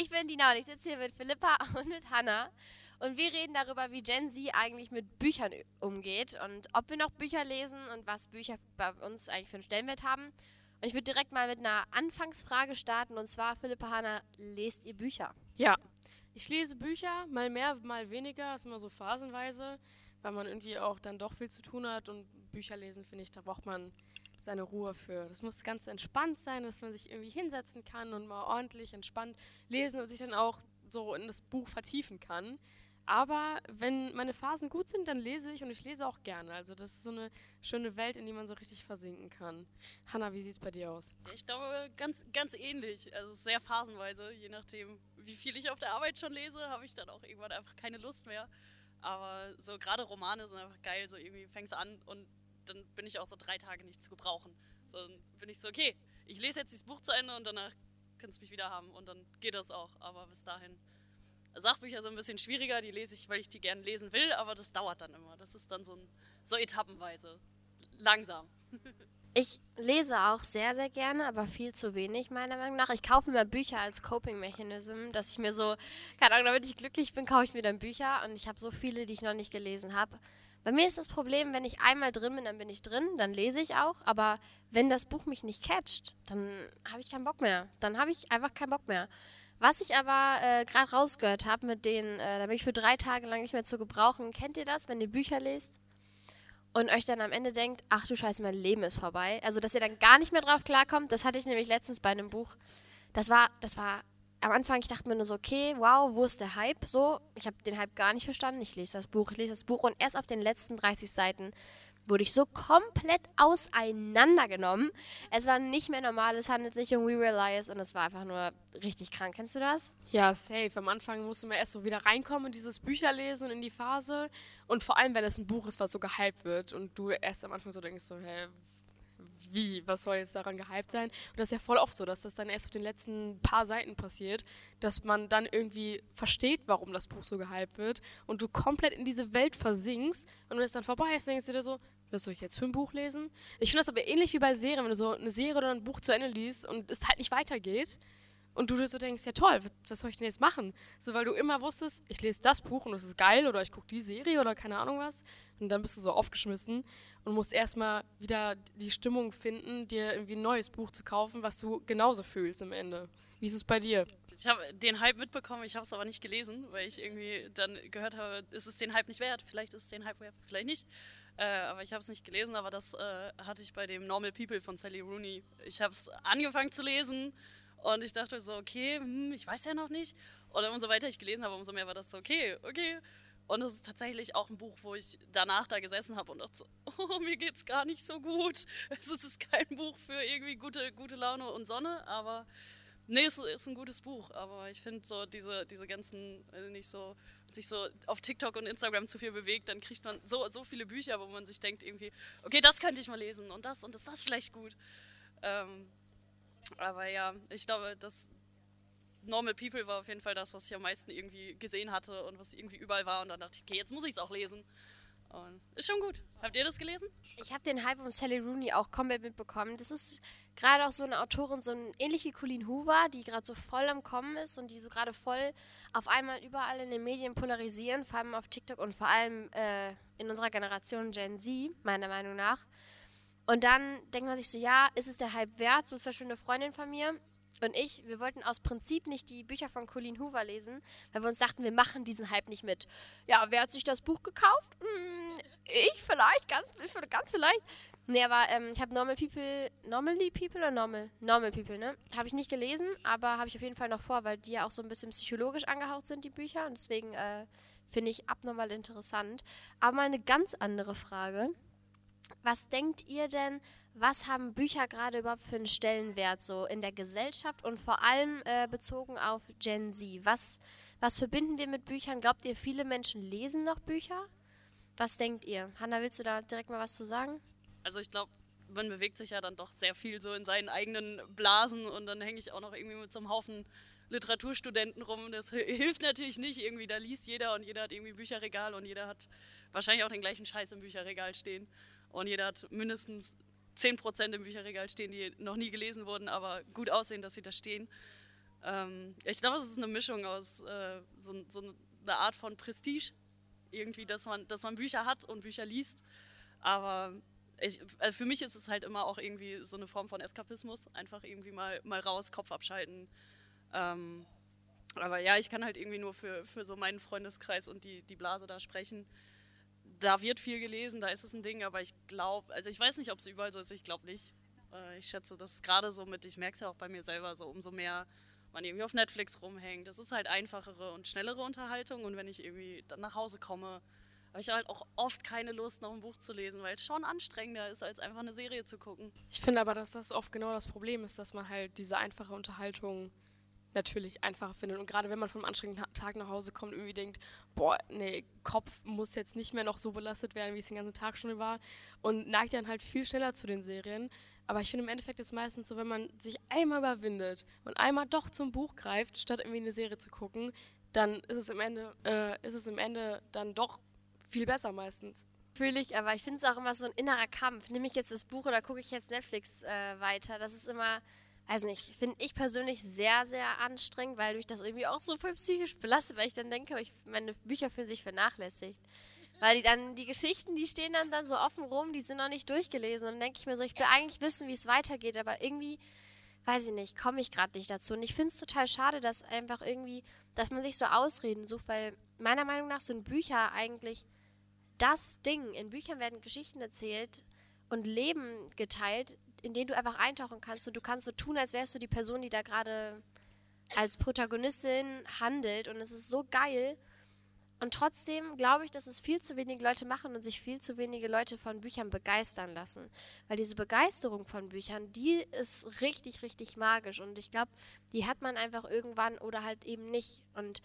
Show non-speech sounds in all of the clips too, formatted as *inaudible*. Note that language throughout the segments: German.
Ich bin Dina und ich sitze hier mit Philippa *laughs* und mit Hannah. Und wir reden darüber, wie Gen Z eigentlich mit Büchern umgeht und ob wir noch Bücher lesen und was Bücher bei uns eigentlich für einen Stellenwert haben. Und ich würde direkt mal mit einer Anfangsfrage starten. Und zwar, Philippa Hannah, lest ihr Bücher? Ja, ich lese Bücher, mal mehr, mal weniger, ist immer so phasenweise, weil man irgendwie auch dann doch viel zu tun hat. Und Bücher lesen, finde ich, da braucht man seine Ruhe für. Das muss ganz entspannt sein, dass man sich irgendwie hinsetzen kann und mal ordentlich entspannt lesen und sich dann auch so in das Buch vertiefen kann. Aber wenn meine Phasen gut sind, dann lese ich und ich lese auch gerne. Also das ist so eine schöne Welt, in die man so richtig versinken kann. Hanna, wie sieht es bei dir aus? Ich glaube, ganz, ganz ähnlich. Also sehr phasenweise, je nachdem, wie viel ich auf der Arbeit schon lese, habe ich dann auch irgendwann einfach keine Lust mehr. Aber so gerade Romane sind einfach geil. So irgendwie fängst du an und dann bin ich auch so drei Tage nicht zu gebrauchen. So dann bin ich so, okay, ich lese jetzt dieses Buch zu Ende und danach kannst du mich wieder haben und dann geht das auch. Aber bis dahin Sachbücher sind ein bisschen schwieriger, die lese ich, weil ich die gerne lesen will, aber das dauert dann immer. Das ist dann so, ein, so etappenweise. Langsam. *laughs* Ich lese auch sehr, sehr gerne, aber viel zu wenig, meiner Meinung nach. Ich kaufe mir Bücher als Coping-Mechanism, dass ich mir so, keine Ahnung, damit ich glücklich bin, kaufe ich mir dann Bücher und ich habe so viele, die ich noch nicht gelesen habe. Bei mir ist das Problem, wenn ich einmal drin bin, dann bin ich drin, dann lese ich auch, aber wenn das Buch mich nicht catcht, dann habe ich keinen Bock mehr. Dann habe ich einfach keinen Bock mehr. Was ich aber äh, gerade rausgehört habe, mit denen, äh, da bin ich für drei Tage lang nicht mehr zu gebrauchen. Kennt ihr das, wenn ihr Bücher lest und euch dann am Ende denkt, ach du Scheiße, mein Leben ist vorbei? Also, dass ihr dann gar nicht mehr drauf klarkommt, das hatte ich nämlich letztens bei einem Buch. Das war, das war am Anfang, ich dachte mir nur so, okay, wow, wo ist der Hype? So, ich habe den Hype gar nicht verstanden. Ich lese das Buch, ich lese das Buch und erst auf den letzten 30 Seiten wurde ich so komplett auseinandergenommen. Es war nicht mehr normal, es handelt sich um We Realize und es war einfach nur richtig krank. Kennst du das? Ja, safe. Am Anfang musste man erst so wieder reinkommen in dieses Bücherlesen und in die Phase. Und vor allem, wenn es ein Buch ist, was so gehypt wird und du erst am Anfang so denkst, so, hä, wie, was soll jetzt daran gehypt sein? Und das ist ja voll oft so, dass das dann erst auf den letzten paar Seiten passiert, dass man dann irgendwie versteht, warum das Buch so gehypt wird und du komplett in diese Welt versinkst und wenn es dann vorbei ist, denkst du dir so, was soll ich jetzt für ein Buch lesen? Ich finde das aber ähnlich wie bei Serien, wenn du so eine Serie oder ein Buch zu Ende liest und es halt nicht weitergeht. Und du so denkst, ja toll, was soll ich denn jetzt machen? So, weil du immer wusstest, ich lese das Buch und es ist geil oder ich gucke die Serie oder keine Ahnung was. Und dann bist du so aufgeschmissen und musst erstmal wieder die Stimmung finden, dir irgendwie ein neues Buch zu kaufen, was du genauso fühlst am Ende. Wie ist es bei dir? Ich habe den Hype mitbekommen, ich habe es aber nicht gelesen, weil ich irgendwie dann gehört habe, ist es den Hype nicht wert? Vielleicht ist es den Hype wert, vielleicht nicht. Äh, aber ich habe es nicht gelesen, aber das äh, hatte ich bei dem Normal People von Sally Rooney. Ich habe es angefangen zu lesen und ich dachte so, okay, hm, ich weiß ja noch nicht. Und umso weiter ich gelesen habe, umso mehr war das so, okay, okay. Und es ist tatsächlich auch ein Buch, wo ich danach da gesessen habe und dachte so, *laughs* oh, mir geht's gar nicht so gut. *laughs* Es ist kein Buch für irgendwie gute, gute Laune und Sonne, aber nee, es ist ein gutes Buch. Aber ich finde so diese, diese ganzen, nicht so sich so auf TikTok und Instagram zu viel bewegt, dann kriegt man so, so viele Bücher, wo man sich denkt irgendwie, okay, das könnte ich mal lesen und das und ist das vielleicht gut. Ähm, aber ja, ich glaube, das Normal People war auf jeden Fall das, was ich am meisten irgendwie gesehen hatte und was irgendwie überall war und dann dachte ich, okay, jetzt muss ich es auch lesen. Und ist schon gut. Habt ihr das gelesen? Ich habe den Hype um Sally Rooney auch komplett mitbekommen. Das ist gerade auch so eine Autorin, so ein, ähnlich wie Colleen Hoover, die gerade so voll am Kommen ist und die so gerade voll auf einmal überall in den Medien polarisieren, vor allem auf TikTok und vor allem äh, in unserer Generation Gen Z, meiner Meinung nach. Und dann denkt man sich so, ja, ist es der Hype wert? So Beispiel eine Freundin von mir, und ich, wir wollten aus Prinzip nicht die Bücher von Colleen Hoover lesen, weil wir uns dachten, wir machen diesen Hype nicht mit. Ja, wer hat sich das Buch gekauft? Hm, ich vielleicht, ganz, ganz vielleicht. Nee, aber ähm, ich habe Normal People, Normally People oder Normal? Normal People, ne? Habe ich nicht gelesen, aber habe ich auf jeden Fall noch vor, weil die ja auch so ein bisschen psychologisch angehaucht sind, die Bücher. Und deswegen äh, finde ich abnormal interessant. Aber mal eine ganz andere Frage. Was denkt ihr denn, was haben Bücher gerade überhaupt für einen Stellenwert so in der Gesellschaft und vor allem äh, bezogen auf Gen Z? Was, was verbinden wir mit Büchern? Glaubt ihr, viele Menschen lesen noch Bücher? Was denkt ihr? Hanna, willst du da direkt mal was zu sagen? Also ich glaube, man bewegt sich ja dann doch sehr viel so in seinen eigenen Blasen und dann hänge ich auch noch irgendwie mit so einem Haufen Literaturstudenten rum. Das *laughs* hilft natürlich nicht irgendwie. Da liest jeder und jeder hat irgendwie Bücherregal und jeder hat wahrscheinlich auch den gleichen Scheiß im Bücherregal stehen. Und jeder hat mindestens 10% im Bücherregal stehen, die noch nie gelesen wurden, aber gut aussehen, dass sie da stehen. Ähm, ich glaube, es ist eine Mischung aus äh, so, so eine Art von Prestige, irgendwie, dass man, dass man Bücher hat und Bücher liest. Aber ich, also für mich ist es halt immer auch irgendwie so eine Form von Eskapismus, einfach irgendwie mal, mal raus, Kopf abschalten. Ähm, aber ja, ich kann halt irgendwie nur für, für so meinen Freundeskreis und die, die Blase da sprechen. Da wird viel gelesen, da ist es ein Ding, aber ich glaube, also ich weiß nicht, ob es überall so ist, ich glaube nicht. Äh, ich schätze das gerade so mit, ich merke es ja auch bei mir selber, so umso mehr man irgendwie auf Netflix rumhängt. Das ist halt einfachere und schnellere Unterhaltung und wenn ich irgendwie dann nach Hause komme, habe ich halt auch oft keine Lust, noch ein Buch zu lesen, weil es schon anstrengender ist, als einfach eine Serie zu gucken. Ich finde aber, dass das oft genau das Problem ist, dass man halt diese einfache Unterhaltung natürlich einfacher findet. Und gerade wenn man vom anstrengenden Tag nach Hause kommt und irgendwie denkt, boah, nee, Kopf muss jetzt nicht mehr noch so belastet werden, wie es den ganzen Tag schon war. Und neigt dann halt viel schneller zu den Serien. Aber ich finde im Endeffekt ist es meistens so, wenn man sich einmal überwindet und einmal doch zum Buch greift, statt irgendwie eine Serie zu gucken, dann ist es im Ende, äh, ist es im Ende dann doch viel besser meistens. Fühle ich, aber ich finde es auch immer so ein innerer Kampf. Nehme ich jetzt das Buch oder gucke ich jetzt Netflix äh, weiter? Das ist immer, weiß nicht, finde ich persönlich sehr, sehr anstrengend, weil mich das irgendwie auch so voll psychisch belastet, weil ich dann denke, ich, meine Bücher fühlen sich vernachlässigt. Weil die dann, die Geschichten, die stehen dann, dann so offen rum, die sind noch nicht durchgelesen. Und dann denke ich mir so, ich will eigentlich wissen, wie es weitergeht, aber irgendwie, weiß ich nicht, komme ich gerade nicht dazu. Und ich finde es total schade, dass einfach irgendwie, dass man sich so Ausreden sucht, weil meiner Meinung nach sind Bücher eigentlich das Ding. In Büchern werden Geschichten erzählt und Leben geteilt, in denen du einfach eintauchen kannst und du kannst so tun, als wärst du die Person, die da gerade als Protagonistin handelt und es ist so geil. Und trotzdem glaube ich, dass es viel zu wenige Leute machen und sich viel zu wenige Leute von Büchern begeistern lassen. Weil diese Begeisterung von Büchern, die ist richtig, richtig magisch. Und ich glaube, die hat man einfach irgendwann oder halt eben nicht. Und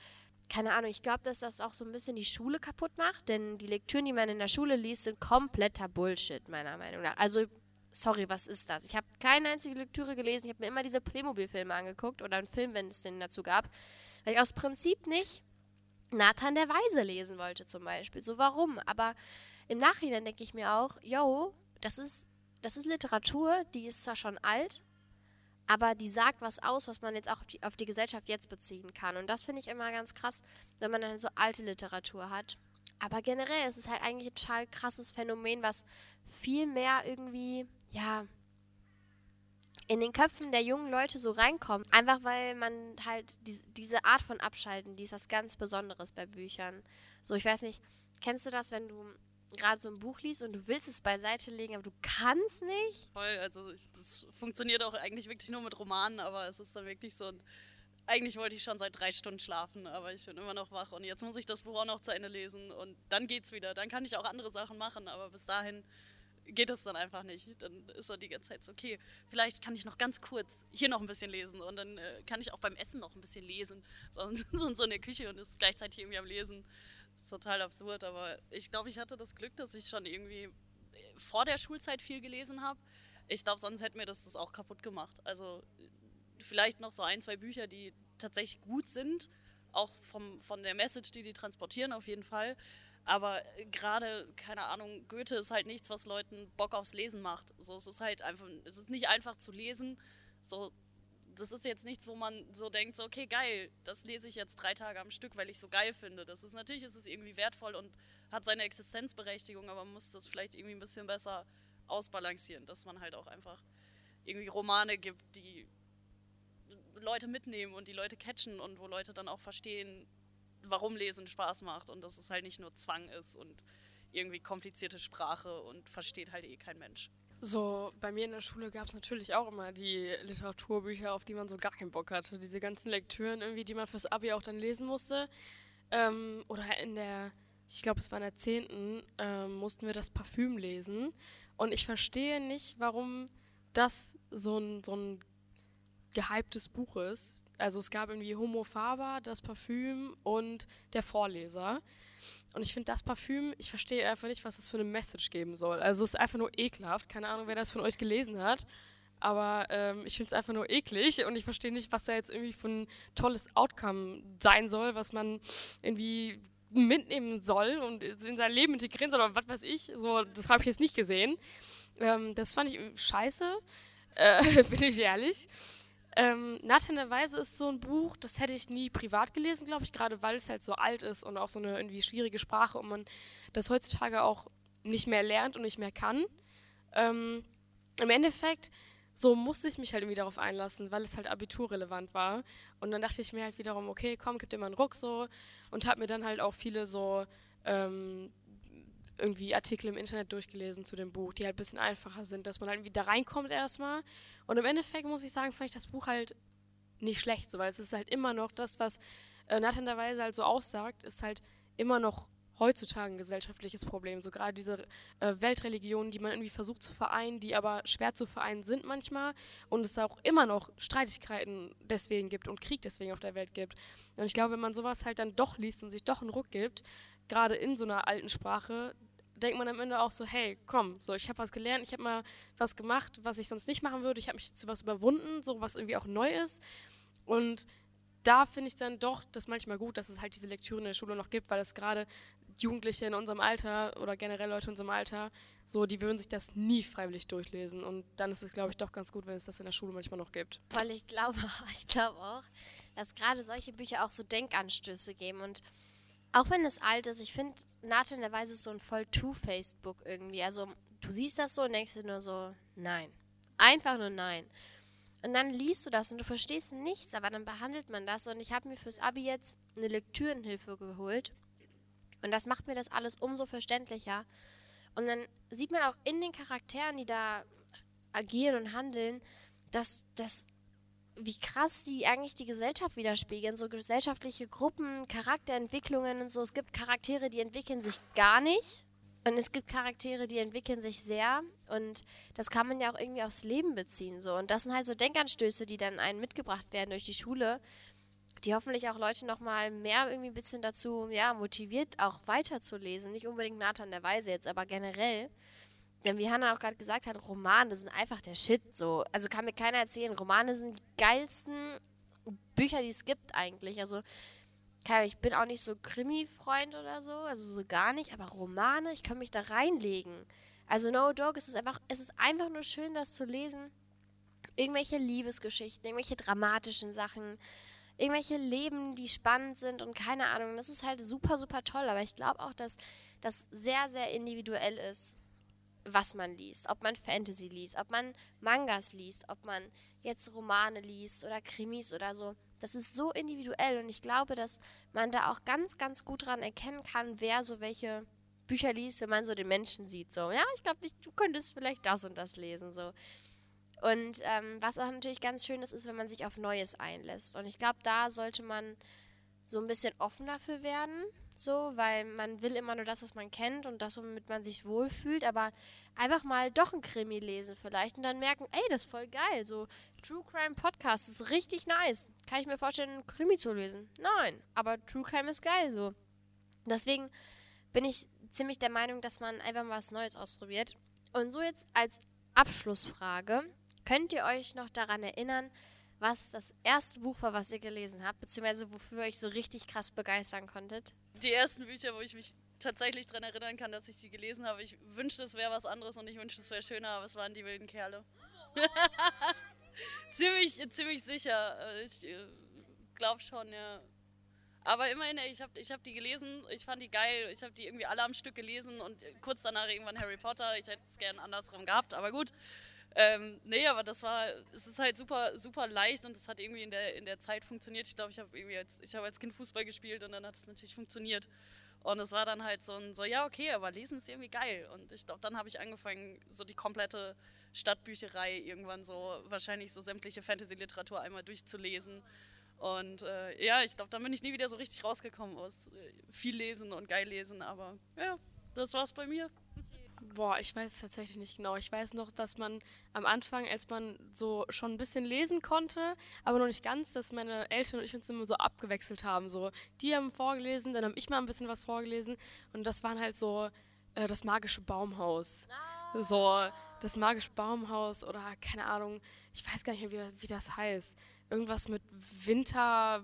keine Ahnung, ich glaube, dass das auch so ein bisschen die Schule kaputt macht, denn die Lektüren, die man in der Schule liest, sind kompletter Bullshit, meiner Meinung nach. Also, sorry, was ist das? Ich habe keine einzige Lektüre gelesen, ich habe mir immer diese Playmobil-Filme angeguckt oder einen Film, wenn es den dazu gab, weil ich aus Prinzip nicht Nathan der Weise lesen wollte, zum Beispiel. So, warum? Aber im Nachhinein denke ich mir auch, yo, das ist, das ist Literatur, die ist zwar schon alt, aber die sagt was aus, was man jetzt auch auf die, auf die Gesellschaft jetzt beziehen kann. Und das finde ich immer ganz krass, wenn man dann so alte Literatur hat. Aber generell ist es halt eigentlich ein total krasses Phänomen, was viel mehr irgendwie, ja, in den Köpfen der jungen Leute so reinkommt. Einfach weil man halt die, diese Art von Abschalten, die ist was ganz Besonderes bei Büchern. So, ich weiß nicht, kennst du das, wenn du gerade so ein Buch liest und du willst es beiseite legen, aber du kannst nicht. Voll, also ich, das funktioniert auch eigentlich wirklich nur mit Romanen, aber es ist dann wirklich so ein. Eigentlich wollte ich schon seit drei Stunden schlafen, aber ich bin immer noch wach und jetzt muss ich das Buch auch noch zu Ende lesen und dann geht's wieder. Dann kann ich auch andere Sachen machen, aber bis dahin geht es dann einfach nicht. Dann ist so die ganze Zeit so, okay, vielleicht kann ich noch ganz kurz hier noch ein bisschen lesen und dann äh, kann ich auch beim Essen noch ein bisschen lesen. *laughs* So, so in der Küche und ist gleichzeitig irgendwie am Lesen. Das ist total absurd, aber ich glaube, ich hatte das Glück, dass ich schon irgendwie äh, vor der Schulzeit viel gelesen habe. Ich glaube, sonst hätte mir das, das auch kaputt gemacht. Also vielleicht noch so ein, zwei Bücher, die tatsächlich gut sind, auch vom, von der Message, die die transportieren, auf jeden Fall. Aber gerade, keine Ahnung, Goethe ist halt nichts, was Leuten Bock aufs Lesen macht. So, es ist halt einfach, es ist nicht einfach zu lesen. So, das ist jetzt nichts, wo man so denkt, so, okay, geil, das lese ich jetzt drei Tage am Stück, weil ich so geil finde. Das ist natürlich, ist es irgendwie wertvoll und hat seine Existenzberechtigung, aber man muss das vielleicht irgendwie ein bisschen besser ausbalancieren, dass man halt auch einfach irgendwie Romane gibt, die Leute mitnehmen und die Leute catchen und wo Leute dann auch verstehen, warum Lesen Spaß macht und dass es halt nicht nur Zwang ist und irgendwie komplizierte Sprache und versteht halt eh kein Mensch. So, bei mir in der Schule gab es natürlich auch immer die Literaturbücher, auf die man so gar keinen Bock hatte. Diese ganzen Lektüren irgendwie, die man fürs Abi auch dann lesen musste. Ähm, oder in der, ich glaube, es war in der 10. Ähm, mussten wir das Parfüm lesen. Und ich verstehe nicht, warum das so ein, so ein gehyptes Buch ist. Also es gab irgendwie Homo Faber, das Parfüm und der Vorleser. Und ich finde das Parfüm, ich verstehe einfach nicht, was das für eine Message geben soll. Also es ist einfach nur ekelhaft. Keine Ahnung, wer das von euch gelesen hat. Aber ähm, ich finde es einfach nur eklig und ich verstehe nicht, was da jetzt irgendwie für ein tolles Outcome sein soll, was man irgendwie mitnehmen soll und in sein Leben integrieren soll oder was weiß ich. So, das habe ich jetzt nicht gesehen. Ähm, das fand ich scheiße, äh, *laughs* bin ich ehrlich. Ähm, der Weise ist so ein Buch, das hätte ich nie privat gelesen, glaube ich, gerade weil es halt so alt ist und auch so eine irgendwie schwierige Sprache und man das heutzutage auch nicht mehr lernt und nicht mehr kann. Ähm, Im Endeffekt, so musste ich mich halt irgendwie darauf einlassen, weil es halt abiturrelevant war. Und dann dachte ich mir halt wiederum, okay, komm, gib dir mal einen Ruck so und habe mir dann halt auch viele so ähm, irgendwie Artikel im Internet durchgelesen zu dem Buch, die halt ein bisschen einfacher sind, dass man halt irgendwie da reinkommt erstmal. Und im Endeffekt muss ich sagen, fand ich das Buch halt nicht schlecht, so, weil es ist halt immer noch das, was äh, Nathan der Weise halt so aussagt, ist halt immer noch heutzutage ein gesellschaftliches Problem. So gerade diese äh, Weltreligionen, die man irgendwie versucht zu vereinen, die aber schwer zu vereinen sind manchmal und es auch immer noch Streitigkeiten deswegen gibt und Krieg deswegen auf der Welt gibt. Und ich glaube, wenn man sowas halt dann doch liest und sich doch einen Ruck gibt, gerade in so einer alten Sprache, denkt man am Ende auch so, hey, komm, so ich habe was gelernt, ich habe mal was gemacht, was ich sonst nicht machen würde, ich habe mich zu was überwunden, so was irgendwie auch neu ist. Und da finde ich dann doch das manchmal gut, dass es halt diese Lektüre in der Schule noch gibt, weil es gerade Jugendliche in unserem Alter oder generell Leute in unserem Alter, so, die würden sich das nie freiwillig durchlesen. Und dann ist es, glaube ich, doch ganz gut, wenn es das in der Schule manchmal noch gibt. Weil ich glaube, *laughs* ich glaube auch, dass gerade solche Bücher auch so Denkanstöße geben und auch wenn es alt ist, ich finde, Nathan der Weise ist so ein voll Two-Faced Book irgendwie. Also, du siehst das so und denkst dir nur so, nein. Einfach nur nein. Und dann liest du das und du verstehst nichts, aber dann behandelt man das. Und ich habe mir fürs Abi jetzt eine Lektürenhilfe geholt. Und das macht mir das alles umso verständlicher. Und dann sieht man auch in den Charakteren, die da agieren und handeln, dass das wie krass sie eigentlich die Gesellschaft widerspiegeln. So gesellschaftliche Gruppen, Charakterentwicklungen und so. Es gibt Charaktere, die entwickeln sich gar nicht. Und es gibt Charaktere, die entwickeln sich sehr. Und das kann man ja auch irgendwie aufs Leben beziehen. So. Und das sind halt so Denkanstöße, die dann einen mitgebracht werden durch die Schule, die hoffentlich auch Leute nochmal mehr irgendwie ein bisschen dazu ja, motiviert, auch weiterzulesen. Nicht unbedingt Nathan der Weise jetzt, aber generell. Denn wie Hannah auch gerade gesagt hat, Romane sind einfach der Shit. So. Also kann mir keiner erzählen, Romane sind die geilsten Bücher, die es gibt eigentlich. Also ich bin auch nicht so Krimi-Freund oder so, also so gar nicht, aber Romane, ich kann mich da reinlegen. Also No Dog, es ist einfach, es ist einfach nur schön, das zu lesen. Irgendwelche Liebesgeschichten, irgendwelche dramatischen Sachen, irgendwelche Leben, die spannend sind und keine Ahnung. Das ist halt super, super toll. Aber ich glaube auch, dass das sehr, sehr individuell ist was man liest. Ob man Fantasy liest, ob man Mangas liest, ob man jetzt Romane liest oder Krimis oder so. Das ist so individuell und ich glaube, dass man da auch ganz, ganz gut dran erkennen kann, wer so welche Bücher liest, wenn man so den Menschen sieht. So, ja, ich glaube, du könntest vielleicht das und das lesen. So. Und ähm, was auch natürlich ganz schön ist, ist, wenn man sich auf Neues einlässt. Und ich glaube, da sollte man so ein bisschen offen dafür werden so, weil man will immer nur das, was man kennt und das, womit man sich wohlfühlt, aber einfach mal doch ein Krimi lesen vielleicht und dann merken, ey, das ist voll geil, so True Crime Podcast ist richtig nice. Kann ich mir vorstellen, einen Krimi zu lesen? Nein, aber True Crime ist geil, so. Deswegen bin ich ziemlich der Meinung, dass man einfach mal was Neues ausprobiert. Und so jetzt als Abschlussfrage, könnt ihr euch noch daran erinnern, was das erste Buch war, was ihr gelesen habt, beziehungsweise wofür ihr euch so richtig krass begeistern konntet? Die ersten Bücher, wo ich mich tatsächlich daran erinnern kann, dass ich die gelesen habe. Ich wünschte, es wäre was anderes und ich wünschte, es wäre schöner, aber es waren die wilden Kerle. *laughs* ziemlich, ziemlich sicher. Ich äh, glaube schon, ja. Aber immerhin, ich habe ich hab die gelesen, ich fand die geil, ich habe die irgendwie alle am Stück gelesen und kurz danach irgendwann Harry Potter. Ich hätte es gerne andersrum gehabt, aber gut. Ähm, nee, aber das war, es ist halt super, super leicht und es hat irgendwie in der, in der Zeit funktioniert. Ich glaube, ich habe als, habe als Kind Fußball gespielt und dann hat es natürlich funktioniert. Und es war dann halt so ein, so, ja, okay, aber lesen ist irgendwie geil. Und ich glaube, dann habe ich angefangen, so die komplette Stadtbücherei irgendwann so, wahrscheinlich so sämtliche Fantasy-Literatur einmal durchzulesen. Und äh, ja, ich glaube, dann bin ich nie wieder so richtig rausgekommen aus äh, viel lesen und geil lesen. Aber ja, das war's bei mir. Boah, ich weiß es tatsächlich nicht genau. Ich weiß noch, dass man am Anfang, als man so schon ein bisschen lesen konnte, aber noch nicht ganz, dass meine Eltern und ich uns immer so abgewechselt haben. So, die haben vorgelesen, dann habe ich mal ein bisschen was vorgelesen und das waren halt so äh, das magische Baumhaus. So, das magische Baumhaus oder keine Ahnung, ich weiß gar nicht mehr, wie, wie das heißt. Irgendwas mit Winter,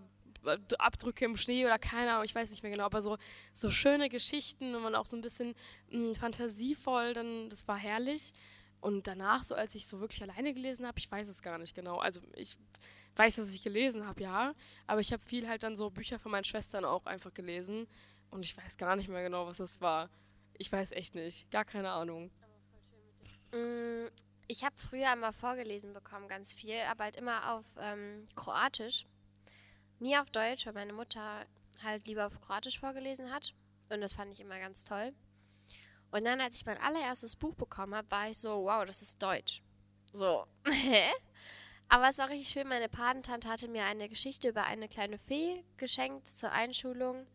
Abdrücke im Schnee oder keine Ahnung, ich weiß nicht mehr genau, aber so, so schöne Geschichten und man auch so ein bisschen mh, hm, fantasievoll, dann, das war herrlich. Und danach, so als ich so wirklich alleine gelesen habe, ich weiß es gar nicht genau. Also ich weiß, dass ich gelesen habe, ja. Aber ich habe viel halt dann so Bücher von meinen Schwestern auch einfach gelesen. Und ich weiß gar nicht mehr genau, was das war. Ich weiß echt nicht. Gar keine Ahnung. Mm, Ich habe früher immer vorgelesen bekommen, ganz viel, aber halt immer auf ähm, Kroatisch. Nie auf Deutsch, weil meine Mutter halt lieber auf Kroatisch vorgelesen hat. Und das fand ich immer ganz toll. Und dann, als ich mein allererstes Buch bekommen habe, war ich so, wow, das ist Deutsch. So? *laughs* Aber es war richtig schön. Meine Patentante hatte mir eine Geschichte über eine kleine Fee geschenkt zur Einschulung,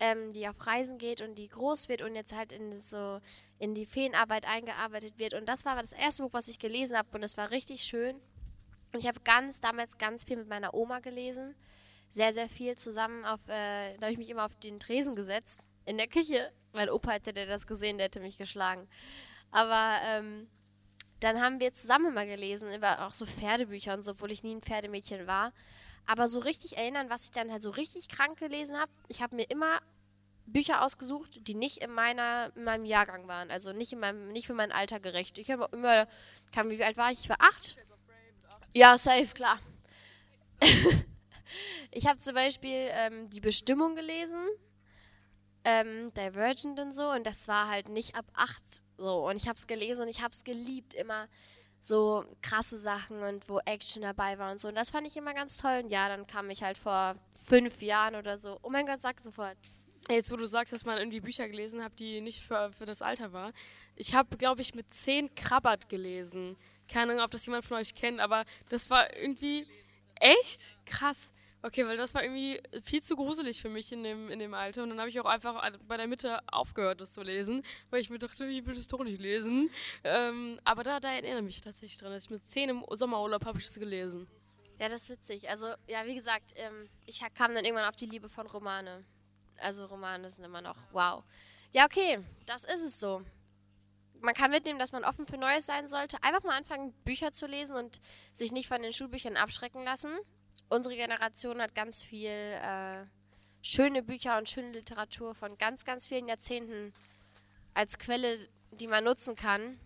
ähm, die auf Reisen geht und die groß wird und jetzt halt in so in die Feenarbeit eingearbeitet wird. Und das war das erste Buch, was ich gelesen habe und es war richtig schön. Und ich habe ganz damals ganz viel mit meiner Oma gelesen, sehr sehr viel zusammen auf. Äh, da habe ich mich immer auf den Tresen gesetzt in der Küche. Mein Opa hätte der das gesehen, der hätte mich geschlagen. Aber ähm, dann haben wir zusammen immer gelesen, über auch so Pferdebücher und so, obwohl ich nie ein Pferdemädchen war. Aber so richtig erinnern, was ich dann halt so richtig krank gelesen habe, ich habe mir immer Bücher ausgesucht, die nicht in meiner in meinem Jahrgang waren, also nicht in meinem nicht für mein Alter gerecht. Ich habe immer kam wie alt war ich? Ich war acht. Ja, safe, klar. *laughs* ich habe zum Beispiel ähm, die Bestimmung gelesen, ähm, Divergent und so, und das war halt nicht ab acht so. Und ich habe es gelesen und ich habe es geliebt, immer so krasse Sachen und wo Action dabei war und so. Und das fand ich immer ganz toll. Und ja, dann kam ich halt vor fünf Jahren oder so. Oh mein Gott, sag sofort. Jetzt, wo du sagst, dass man irgendwie Bücher gelesen hat, die nicht für, für das Alter war. Ich habe, glaube ich, mit zehn Krabbert gelesen. Keine Ahnung, ob das jemand von euch kennt, aber das war irgendwie echt krass. Okay, weil das war irgendwie viel zu gruselig für mich in dem, in dem Alter. Und dann habe ich auch einfach bei der Mitte aufgehört, das zu lesen, weil ich mir dachte, ich will das doch nicht lesen. Ähm, aber da, da erinnere ich mich tatsächlich dran, dass ich mit zehn im Sommerurlaub habe ich das gelesen. Ja, das ist witzig. Also, ja, wie gesagt, ähm, ich kam dann irgendwann auf die Liebe von Romane. Also, Romane sind immer noch wow. Ja, okay, das ist es so. Man kann mitnehmen, dass man offen für Neues sein sollte. Einfach mal anfangen, Bücher zu lesen und sich nicht von den Schulbüchern abschrecken lassen. Unsere Generation hat ganz viel äh, schöne Bücher und schöne Literatur von ganz, ganz vielen Jahrzehnten als Quelle, die man nutzen kann.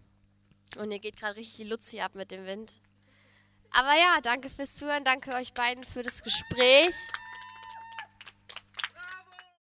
Und ihr geht gerade richtig die Luzi ab mit dem Wind. Aber ja, danke fürs Zuhören, danke euch beiden für das Gespräch.